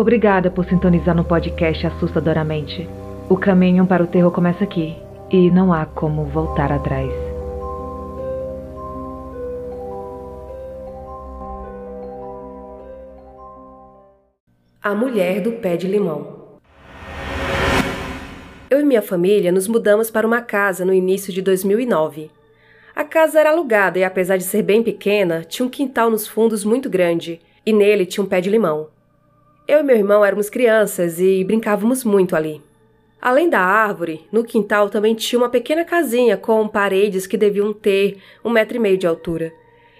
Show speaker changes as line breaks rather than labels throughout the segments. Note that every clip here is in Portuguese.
Obrigada por sintonizar no podcast Assustadoramente. O caminho para o terror começa aqui e não há como voltar atrás.
A Mulher do Pé de Limão Eu e minha família nos mudamos para uma casa no início de 2009. A casa era alugada e, apesar de ser bem pequena, tinha um quintal nos fundos muito grande e nele tinha um pé de limão. Eu e meu irmão éramos crianças e brincávamos muito ali. Além da árvore, no quintal também tinha uma pequena casinha com paredes que deviam ter um metro e meio de altura.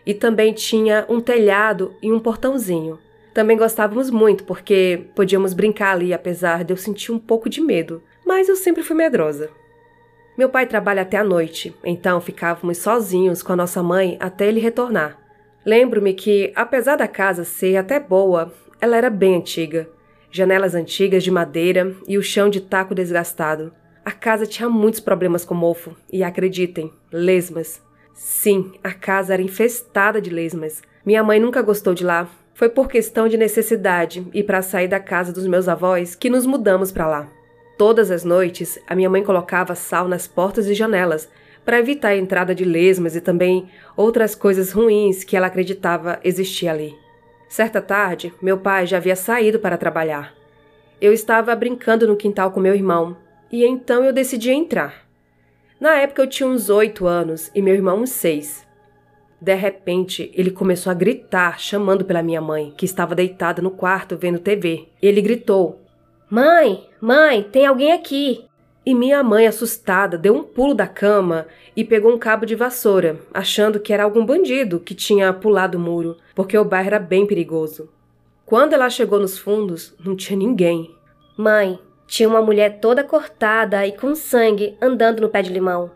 E também tinha um telhado e um portãozinho. Também gostávamos muito porque podíamos brincar ali, apesar de eu sentir um pouco de medo, mas eu sempre fui medrosa. Meu pai trabalha até a noite, então ficávamos sozinhos com a nossa mãe até ele retornar. Lembro-me que, apesar da casa ser até boa, ela era bem antiga. Janelas antigas de madeira e o chão de taco desgastado. A casa tinha muitos problemas com mofo, e acreditem, lesmas. Sim, a casa era infestada de lesmas. Minha mãe nunca gostou de lá, foi por questão de necessidade e para sair da casa dos meus avós que nos mudamos para lá. Todas as noites, a minha mãe colocava sal nas portas e janelas para evitar a entrada de lesmas e também outras coisas ruins que ela acreditava existir ali. Certa tarde, meu pai já havia saído para trabalhar. Eu estava brincando no quintal com meu irmão e então eu decidi entrar. Na época eu tinha uns oito anos e meu irmão uns seis. De repente, ele começou a gritar, chamando pela minha mãe, que estava deitada no quarto vendo TV. Ele gritou: Mãe, mãe, tem alguém aqui! E minha mãe, assustada, deu um pulo da cama e pegou um cabo de vassoura, achando que era algum bandido que tinha pulado o muro, porque o bairro era bem perigoso. Quando ela chegou nos fundos, não tinha ninguém.
Mãe, tinha uma mulher toda cortada e com sangue andando no pé de limão.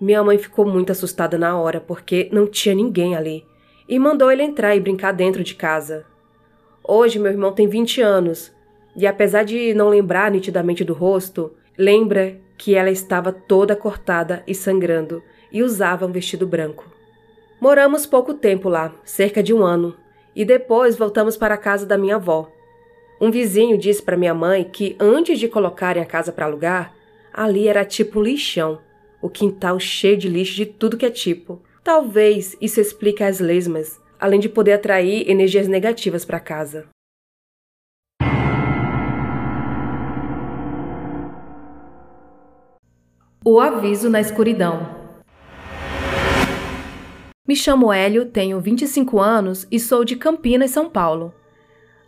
Minha mãe ficou muito assustada na hora, porque não tinha ninguém ali, e mandou ele entrar e brincar dentro de casa. Hoje meu irmão tem 20 anos, e apesar de não lembrar nitidamente do rosto, lembra que ela estava toda cortada e sangrando e usava um vestido branco. Moramos pouco tempo lá, cerca de um ano, e depois voltamos para a casa da minha avó. Um vizinho disse para minha mãe que antes de colocarem a casa para alugar, ali era tipo um lixão o quintal cheio de lixo de tudo que é tipo. Talvez isso explique as lesmas, além de poder atrair energias negativas para casa.
O aviso na escuridão. Me chamo Hélio, tenho 25 anos e sou de Campinas, São Paulo.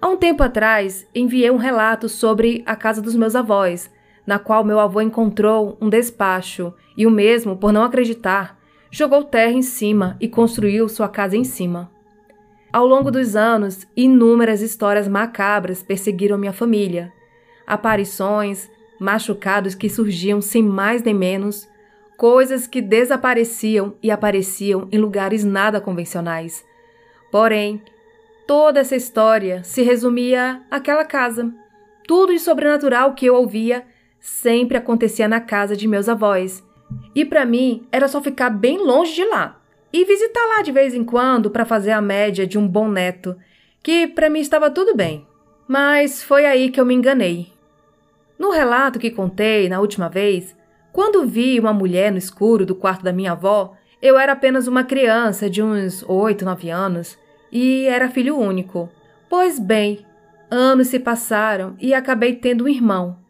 Há um tempo atrás, enviei um relato sobre a casa dos meus avós, na qual meu avô encontrou um despacho e o mesmo, por não acreditar, jogou terra em cima e construiu sua casa em cima. Ao longo dos anos, inúmeras histórias macabras perseguiram minha família. Aparições, machucados que surgiam sem mais nem menos, coisas que desapareciam e apareciam em lugares nada convencionais. Porém, toda essa história se resumia àquela casa. Tudo de sobrenatural que eu ouvia sempre acontecia na casa de meus avós. E para mim era só ficar bem longe de lá e visitar lá de vez em quando para fazer a média de um bom neto, que para mim estava tudo bem. Mas foi aí que eu me enganei. No relato que contei na última vez, quando vi uma mulher no escuro do quarto da minha avó, eu era apenas uma criança de uns oito, nove anos e era filho único. Pois bem, anos se passaram e acabei tendo um irmão,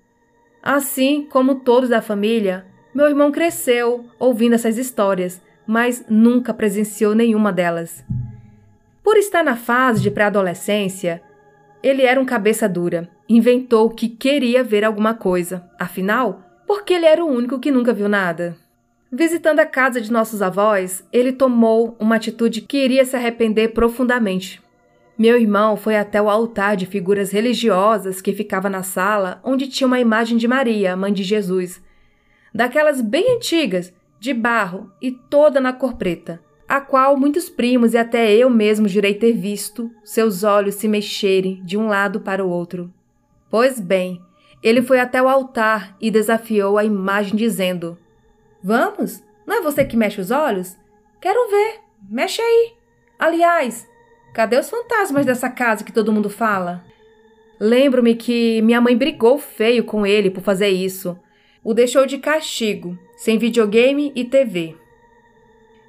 Assim como todos da família, meu irmão cresceu ouvindo essas histórias, mas nunca presenciou nenhuma delas. Por estar na fase de pré-adolescência, ele era um cabeça dura, inventou que queria ver alguma coisa, afinal, porque ele era o único que nunca viu nada. Visitando a casa de nossos avós, ele tomou uma atitude que iria se arrepender profundamente, meu irmão foi até o altar de figuras religiosas que ficava na sala onde tinha uma imagem de Maria, mãe de Jesus, daquelas bem antigas, de barro e toda na cor preta, a qual muitos primos e até eu mesmo jurei ter visto seus olhos se mexerem de um lado para o outro. Pois bem, ele foi até o altar e desafiou a imagem, dizendo: Vamos? Não é você que mexe os olhos? Quero ver. Mexe aí. Aliás, Cadê os fantasmas dessa casa que todo mundo fala? Lembro-me que minha mãe brigou feio com ele por fazer isso. O deixou de castigo, sem videogame e TV.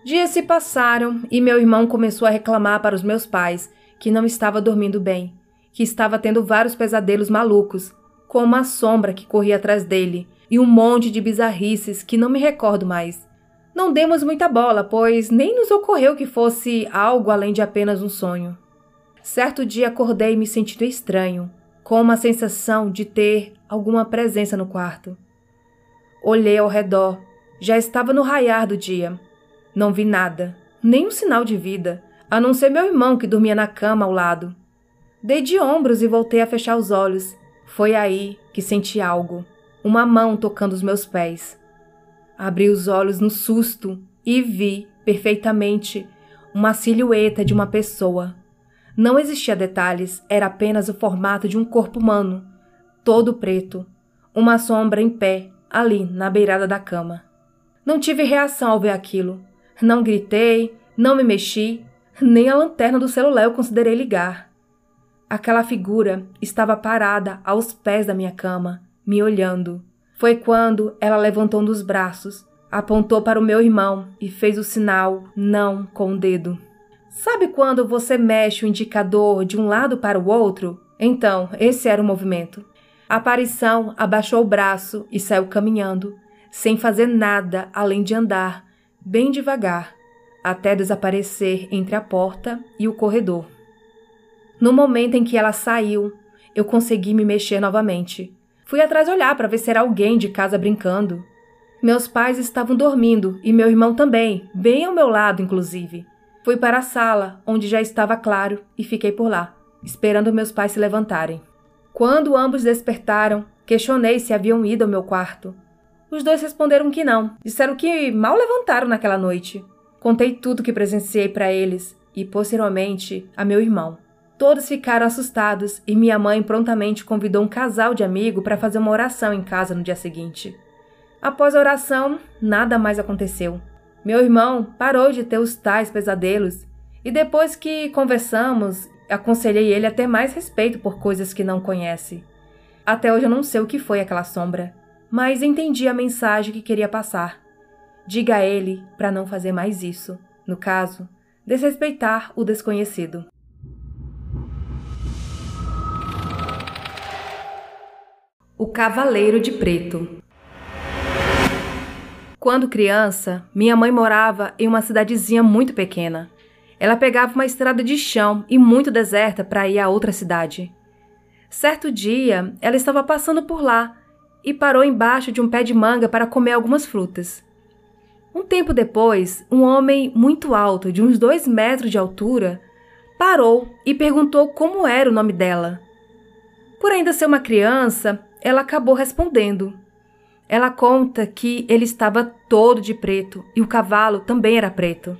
Dias se passaram e meu irmão começou a reclamar para os meus pais que não estava dormindo bem, que estava tendo vários pesadelos malucos, com uma sombra que corria atrás dele e um monte de bizarrices que não me recordo mais. Não demos muita bola, pois nem nos ocorreu que fosse algo além de apenas um sonho. Certo dia acordei me sentindo estranho, com uma sensação de ter alguma presença no quarto. Olhei ao redor. Já estava no raiar do dia. Não vi nada, nem um sinal de vida, a não ser meu irmão que dormia na cama ao lado. Dei de ombros e voltei a fechar os olhos. Foi aí que senti algo, uma mão tocando os meus pés. Abri os olhos no susto e vi perfeitamente uma silhueta de uma pessoa. Não existia detalhes, era apenas o formato de um corpo humano, todo preto, uma sombra em pé, ali na beirada da cama. Não tive reação ao ver aquilo. Não gritei, não me mexi, nem a lanterna do celular eu considerei ligar. Aquela figura estava parada aos pés da minha cama, me olhando. Foi quando ela levantou um dos braços, apontou para o meu irmão e fez o sinal não com o dedo. Sabe quando você mexe o indicador de um lado para o outro? Então, esse era o movimento. A aparição abaixou o braço e saiu caminhando, sem fazer nada além de andar, bem devagar, até desaparecer entre a porta e o corredor. No momento em que ela saiu, eu consegui me mexer novamente. Fui atrás olhar para ver se era alguém de casa brincando. Meus pais estavam dormindo e meu irmão também, bem ao meu lado, inclusive. Fui para a sala, onde já estava claro, e fiquei por lá, esperando meus pais se levantarem. Quando ambos despertaram, questionei se haviam ido ao meu quarto. Os dois responderam que não. Disseram que mal levantaram naquela noite. Contei tudo que presenciei para eles e, posteriormente, a meu irmão. Todos ficaram assustados e minha mãe prontamente convidou um casal de amigo para fazer uma oração em casa no dia seguinte. Após a oração, nada mais aconteceu. Meu irmão parou de ter os tais pesadelos e depois que conversamos Aconselhei ele a ter mais respeito por coisas que não conhece. Até hoje eu não sei o que foi aquela sombra, mas entendi a mensagem que queria passar. Diga a ele para não fazer mais isso. No caso, desrespeitar o desconhecido. O Cavaleiro de Preto Quando criança, minha mãe morava em uma cidadezinha muito pequena. Ela pegava uma estrada de chão e muito deserta para ir a outra cidade. Certo dia, ela estava passando por lá e parou embaixo de um pé de manga para comer algumas frutas. Um tempo depois, um homem muito alto, de uns dois metros de altura, parou e perguntou como era o nome dela. Por ainda ser uma criança, ela acabou respondendo. Ela conta que ele estava todo de preto e o cavalo também era preto.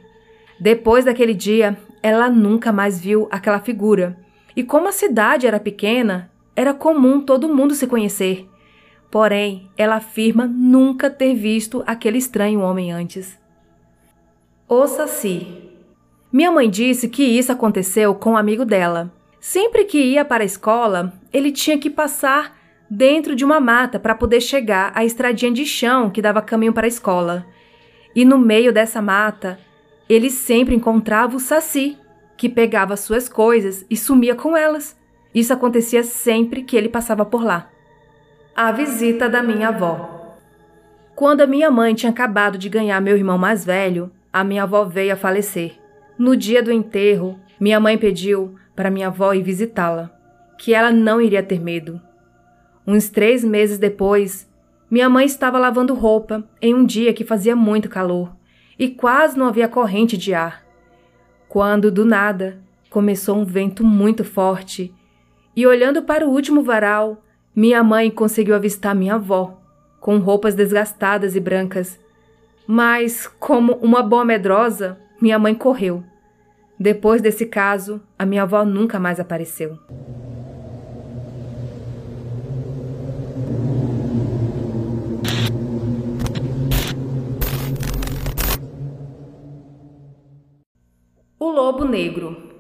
Depois daquele dia, ela nunca mais viu aquela figura. E como a cidade era pequena, era comum todo mundo se conhecer. Porém, ela afirma nunca ter visto aquele estranho homem antes. O Saci. Minha mãe disse que isso aconteceu com um amigo dela. Sempre que ia para a escola, ele tinha que passar dentro de uma mata para poder chegar à estradinha de chão que dava caminho para a escola. E no meio dessa mata ele sempre encontrava o Saci, que pegava suas coisas e sumia com elas. Isso acontecia sempre que ele passava por lá. A visita da minha avó. Quando a minha mãe tinha acabado de ganhar meu irmão mais velho, a minha avó veio a falecer. No dia do enterro, minha mãe pediu para minha avó ir visitá-la, que ela não iria ter medo. Uns três meses depois, minha mãe estava lavando roupa em um dia que fazia muito calor e quase não havia corrente de ar. Quando, do nada, começou um vento muito forte e, olhando para o último varal, minha mãe conseguiu avistar minha avó, com roupas desgastadas e brancas. Mas, como uma boa medrosa, minha mãe correu. Depois desse caso, a minha avó nunca mais apareceu. O Lobo Negro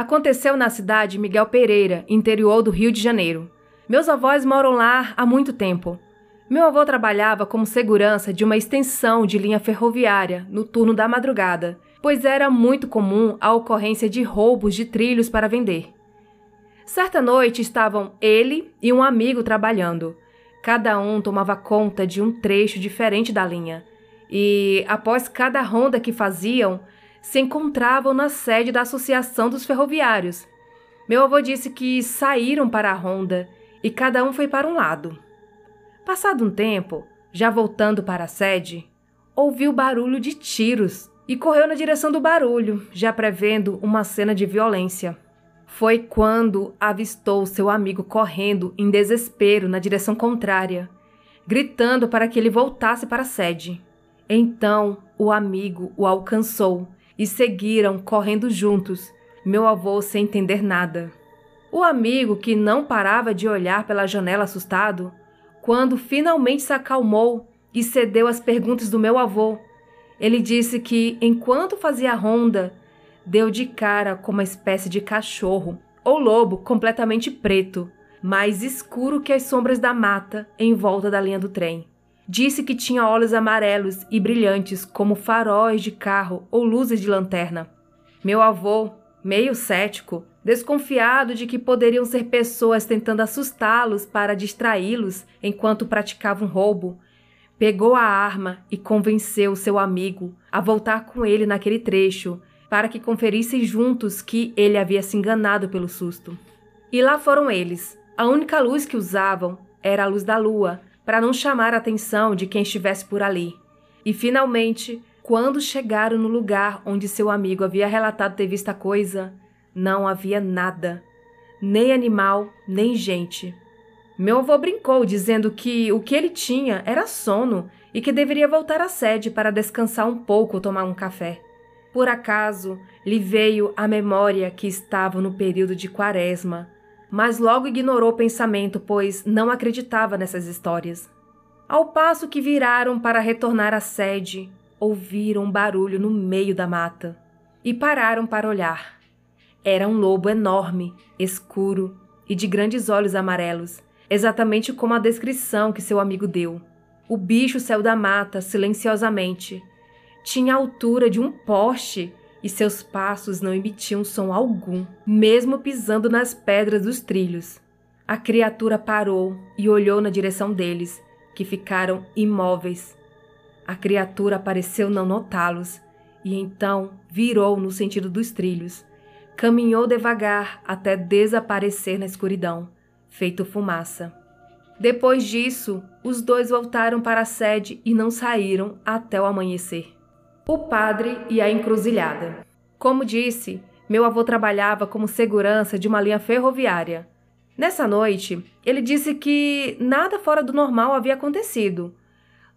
Aconteceu na cidade Miguel Pereira, interior do Rio de Janeiro. Meus avós moram lá há muito tempo. Meu avô trabalhava como segurança de uma extensão de linha ferroviária no turno da madrugada, pois era muito comum a ocorrência de roubos de trilhos para vender. Certa noite estavam ele e um amigo trabalhando. Cada um tomava conta de um trecho diferente da linha, e após cada ronda que faziam, se encontravam na sede da Associação dos Ferroviários. Meu avô disse que saíram para a ronda e cada um foi para um lado. Passado um tempo, já voltando para a sede, ouviu barulho de tiros e correu na direção do barulho, já prevendo uma cena de violência. Foi quando avistou seu amigo correndo em desespero na direção contrária, gritando para que ele voltasse para a sede. Então o amigo o alcançou e seguiram correndo juntos, meu avô sem entender nada. O amigo, que não parava de olhar pela janela assustado, quando finalmente se acalmou e cedeu às perguntas do meu avô, ele disse que, enquanto fazia a ronda, deu de cara com uma espécie de cachorro ou lobo completamente preto, mais escuro que as sombras da mata em volta da linha do trem. Disse que tinha olhos amarelos e brilhantes como faróis de carro ou luzes de lanterna. Meu avô, meio cético, desconfiado de que poderiam ser pessoas tentando assustá-los para distraí-los enquanto praticavam roubo, pegou a arma e convenceu seu amigo a voltar com ele naquele trecho para que conferissem juntos que ele havia se enganado pelo susto. E lá foram eles. A única luz que usavam era a luz da lua, para não chamar a atenção de quem estivesse por ali. E finalmente, quando chegaram no lugar onde seu amigo havia relatado ter visto a coisa, não havia nada, nem animal, nem gente. Meu avô brincou, dizendo que o que ele tinha era sono e que deveria voltar à sede para descansar um pouco ou tomar um café. Por acaso lhe veio à memória que estava no período de quaresma, mas logo ignorou o pensamento, pois não acreditava nessas histórias. Ao passo que viraram para retornar à sede, ouviram um barulho no meio da mata e pararam para olhar. Era um lobo enorme, escuro e de grandes olhos amarelos, exatamente como a descrição que seu amigo deu. O bicho saiu da mata silenciosamente tinha a altura de um poste e seus passos não emitiam som algum, mesmo pisando nas pedras dos trilhos. A criatura parou e olhou na direção deles, que ficaram imóveis. A criatura pareceu não notá-los e então virou no sentido dos trilhos. Caminhou devagar até desaparecer na escuridão, feito fumaça. Depois disso, os dois voltaram para a sede e não saíram até o amanhecer. O padre e a encruzilhada. Como disse, meu avô trabalhava como segurança de uma linha ferroviária. Nessa noite, ele disse que nada fora do normal havia acontecido.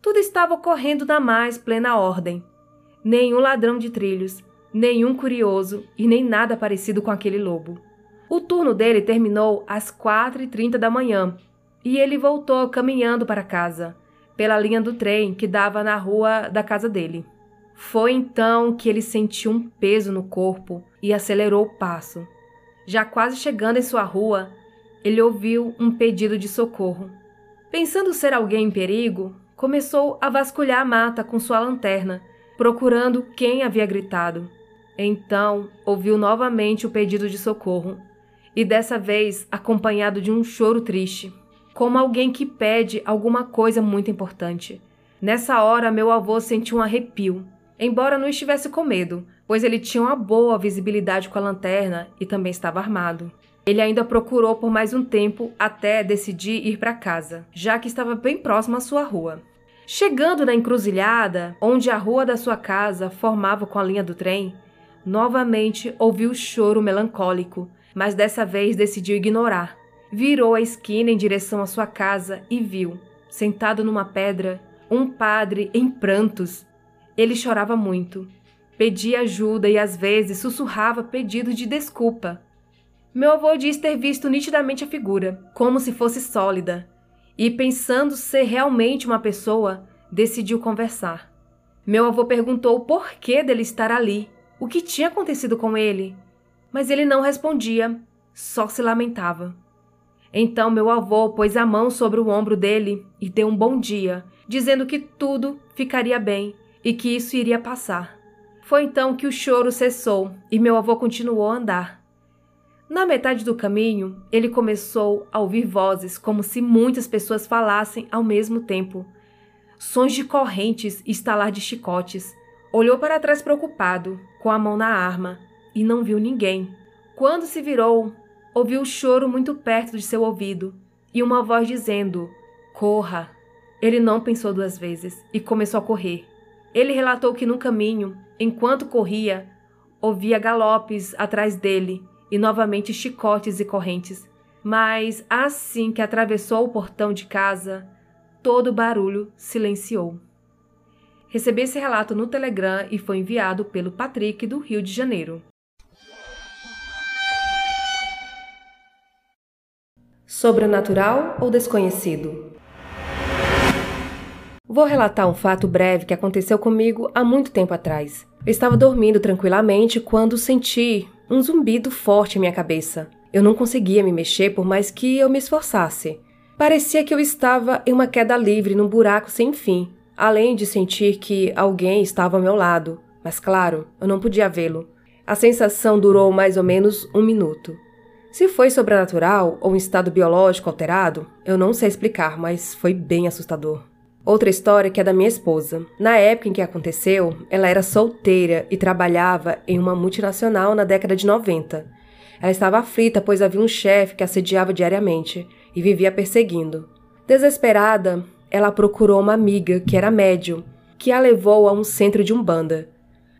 Tudo estava ocorrendo na mais plena ordem. Nenhum ladrão de trilhos, nenhum curioso e nem nada parecido com aquele lobo. O turno dele terminou às quatro e trinta da manhã e ele voltou caminhando para casa, pela linha do trem que dava na rua da casa dele. Foi então que ele sentiu um peso no corpo e acelerou o passo. Já quase chegando em sua rua, ele ouviu um pedido de socorro. Pensando ser alguém em perigo, começou a vasculhar a mata com sua lanterna, procurando quem havia gritado. Então, ouviu novamente o pedido de socorro, e dessa vez acompanhado de um choro triste, como alguém que pede alguma coisa muito importante. Nessa hora, meu avô sentiu um arrepio embora não estivesse com medo, pois ele tinha uma boa visibilidade com a lanterna e também estava armado. Ele ainda procurou por mais um tempo até decidir ir para casa, já que estava bem próximo à sua rua. Chegando na encruzilhada, onde a rua da sua casa formava com a linha do trem, novamente ouviu o choro melancólico, mas dessa vez decidiu ignorar. Virou a esquina em direção à sua casa e viu, sentado numa pedra, um padre em prantos, ele chorava muito, pedia ajuda e às vezes sussurrava pedidos de desculpa. Meu avô diz ter visto nitidamente a figura, como se fosse sólida, e pensando ser realmente uma pessoa, decidiu conversar. Meu avô perguntou o porquê dele estar ali, o que tinha acontecido com ele. mas ele não respondia, só se lamentava. Então meu avô pôs a mão sobre o ombro dele e deu um bom dia, dizendo que tudo ficaria bem e que isso iria passar. Foi então que o choro cessou e meu avô continuou a andar. Na metade do caminho, ele começou a ouvir vozes como se muitas pessoas falassem ao mesmo tempo. Sons de correntes e estalar de chicotes. Olhou para trás preocupado, com a mão na arma, e não viu ninguém. Quando se virou, ouviu o choro muito perto de seu ouvido e uma voz dizendo: Corra! Ele não pensou duas vezes e começou a correr. Ele relatou que no caminho, enquanto corria, ouvia galopes atrás dele e novamente chicotes e correntes. Mas assim que atravessou o portão de casa, todo o barulho silenciou. Recebi esse relato no Telegram e foi enviado pelo Patrick do Rio de Janeiro.
Sobrenatural ou desconhecido? Vou relatar um fato breve que aconteceu comigo há muito tempo atrás. Eu estava dormindo tranquilamente quando senti um zumbido forte em minha cabeça. Eu não conseguia me mexer por mais que eu me esforçasse. Parecia que eu estava em uma queda livre num buraco sem fim, além de sentir que alguém estava ao meu lado. Mas claro, eu não podia vê-lo. A sensação durou mais ou menos um minuto. Se foi sobrenatural ou um estado biológico alterado, eu não sei explicar, mas foi bem assustador. Outra história que é da minha esposa. Na época em que aconteceu, ela era solteira e trabalhava em uma multinacional na década de 90. Ela estava aflita pois havia um chefe que assediava diariamente e vivia perseguindo. Desesperada, ela procurou uma amiga que era médium, que a levou a um centro de umbanda.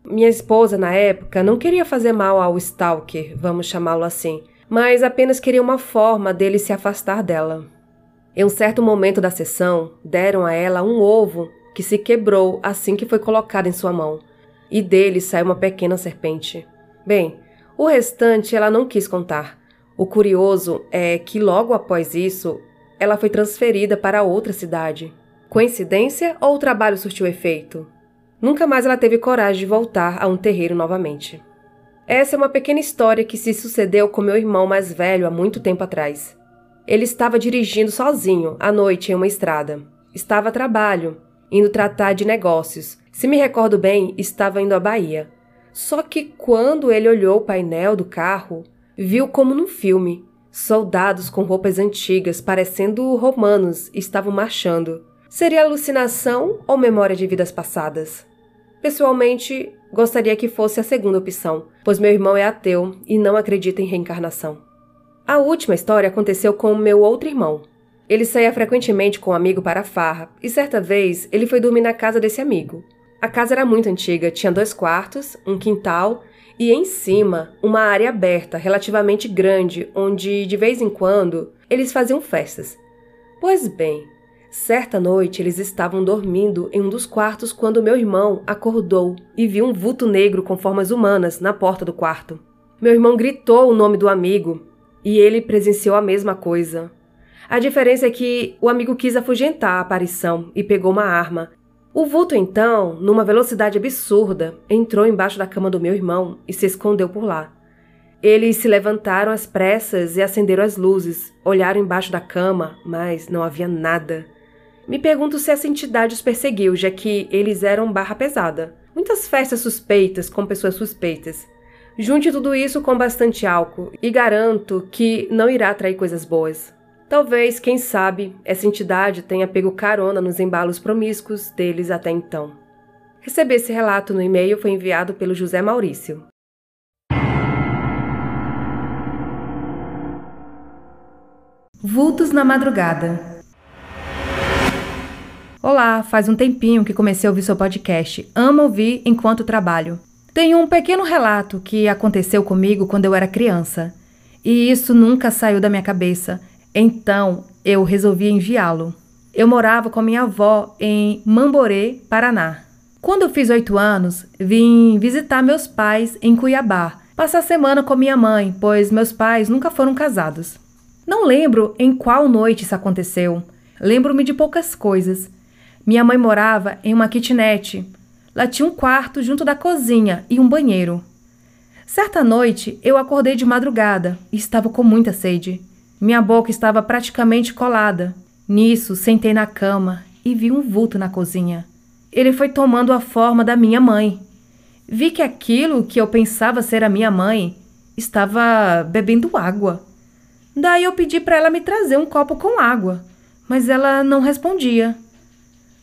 Minha esposa, na época, não queria fazer mal ao stalker, vamos chamá-lo assim, mas apenas queria uma forma dele se afastar dela. Em um certo momento da sessão, deram a ela um ovo que se quebrou assim que foi colocado em sua mão, e dele saiu uma pequena serpente. Bem, o restante ela não quis contar. O curioso é que logo após isso, ela foi transferida para outra cidade. Coincidência ou o trabalho surtiu efeito? Nunca mais ela teve coragem de voltar a um terreiro novamente. Essa é uma pequena história que se sucedeu com meu irmão mais velho há muito tempo atrás. Ele estava dirigindo sozinho à noite em uma estrada. Estava a trabalho, indo tratar de negócios. Se me recordo bem, estava indo à Bahia. Só que quando ele olhou o painel do carro, viu como num filme. Soldados com roupas antigas, parecendo romanos, estavam marchando. Seria alucinação ou memória de vidas passadas? Pessoalmente, gostaria que fosse a segunda opção, pois meu irmão é ateu e não acredita em reencarnação. A última história aconteceu com meu outro irmão. Ele saía frequentemente com um amigo para a farra, e certa vez ele foi dormir na casa desse amigo. A casa era muito antiga, tinha dois quartos, um quintal e em cima uma área aberta relativamente grande onde de vez em quando eles faziam festas. Pois bem, certa noite eles estavam dormindo em um dos quartos quando meu irmão acordou e viu um vulto negro com formas humanas na porta do quarto. Meu irmão gritou o nome do amigo e ele presenciou a mesma coisa. A diferença é que o amigo quis afugentar a aparição e pegou uma arma. O vulto, então, numa velocidade absurda, entrou embaixo da cama do meu irmão e se escondeu por lá. Eles se levantaram às pressas e acenderam as luzes, olharam embaixo da cama, mas não havia nada. Me pergunto se essa entidade os perseguiu, já que eles eram barra pesada. Muitas festas suspeitas com pessoas suspeitas. Junte tudo isso com bastante álcool e garanto que não irá atrair coisas boas. Talvez, quem sabe, essa entidade tenha pego carona nos embalos promíscuos deles até então. Receber esse relato no e-mail foi enviado pelo José Maurício.
Vultos na madrugada. Olá, faz um tempinho que comecei a ouvir seu podcast. Amo ouvir enquanto trabalho. Tenho um pequeno relato que aconteceu comigo quando eu era criança, e isso nunca saiu da minha cabeça, então eu resolvi enviá-lo. Eu morava com minha avó em Mamborê, Paraná. Quando eu fiz oito anos, vim visitar meus pais em Cuiabá, passar a semana com minha mãe, pois meus pais nunca foram casados. Não lembro em qual noite isso aconteceu. Lembro-me de poucas coisas. Minha mãe morava em uma kitnet, Lá tinha um quarto junto da cozinha e um banheiro. Certa noite, eu acordei de madrugada e estava com muita sede. Minha boca estava praticamente colada. Nisso, sentei na cama e vi um vulto na cozinha. Ele foi tomando a forma da minha mãe. Vi que aquilo que eu pensava ser a minha mãe estava bebendo água. Daí eu pedi para ela me trazer um copo com água, mas ela não respondia.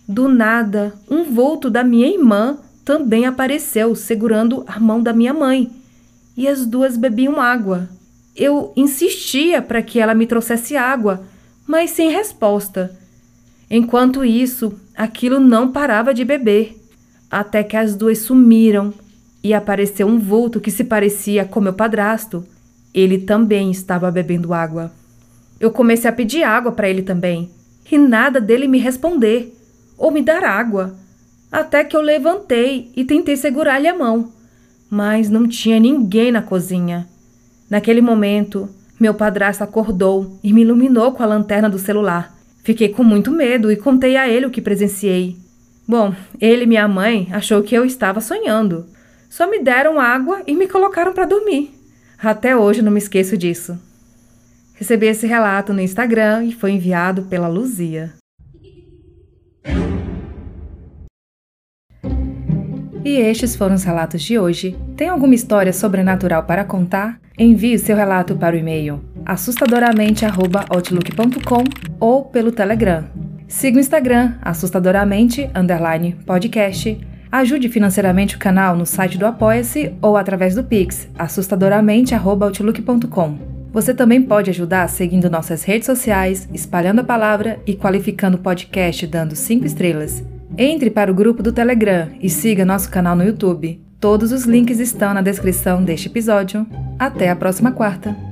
Do nada, um vulto da minha irmã também apareceu segurando a mão da minha mãe e as duas bebiam água. Eu insistia para que ela me trouxesse água, mas sem resposta. Enquanto isso, aquilo não parava de beber, até que as duas sumiram e apareceu um vulto que se parecia com meu padrasto. Ele também estava bebendo água. Eu comecei a pedir água para ele também, e nada dele me responder ou me dar água, até que eu levantei e tentei segurar-lhe a mão mas não tinha ninguém na cozinha. Naquele momento, meu padrasto acordou e me iluminou com a lanterna do celular. Fiquei com muito medo e contei a ele o que presenciei. Bom, ele e minha mãe achou que eu estava sonhando. Só me deram água e me colocaram para dormir. Até hoje não me esqueço disso. Recebi esse relato no Instagram e foi enviado pela Luzia. E estes foram os relatos de hoje. Tem alguma história sobrenatural para contar? Envie seu relato para o e-mail assustadoramente@outlook.com ou pelo Telegram. Siga o Instagram assustadoramente podcast. Ajude financeiramente o canal no site do Apoia-se ou através do Pix assustadoramente@outlook.com. Você também pode ajudar seguindo nossas redes sociais, espalhando a palavra e qualificando o podcast dando 5 estrelas. Entre para o grupo do Telegram e siga nosso canal no YouTube. Todos os links estão na descrição deste episódio. Até a próxima quarta!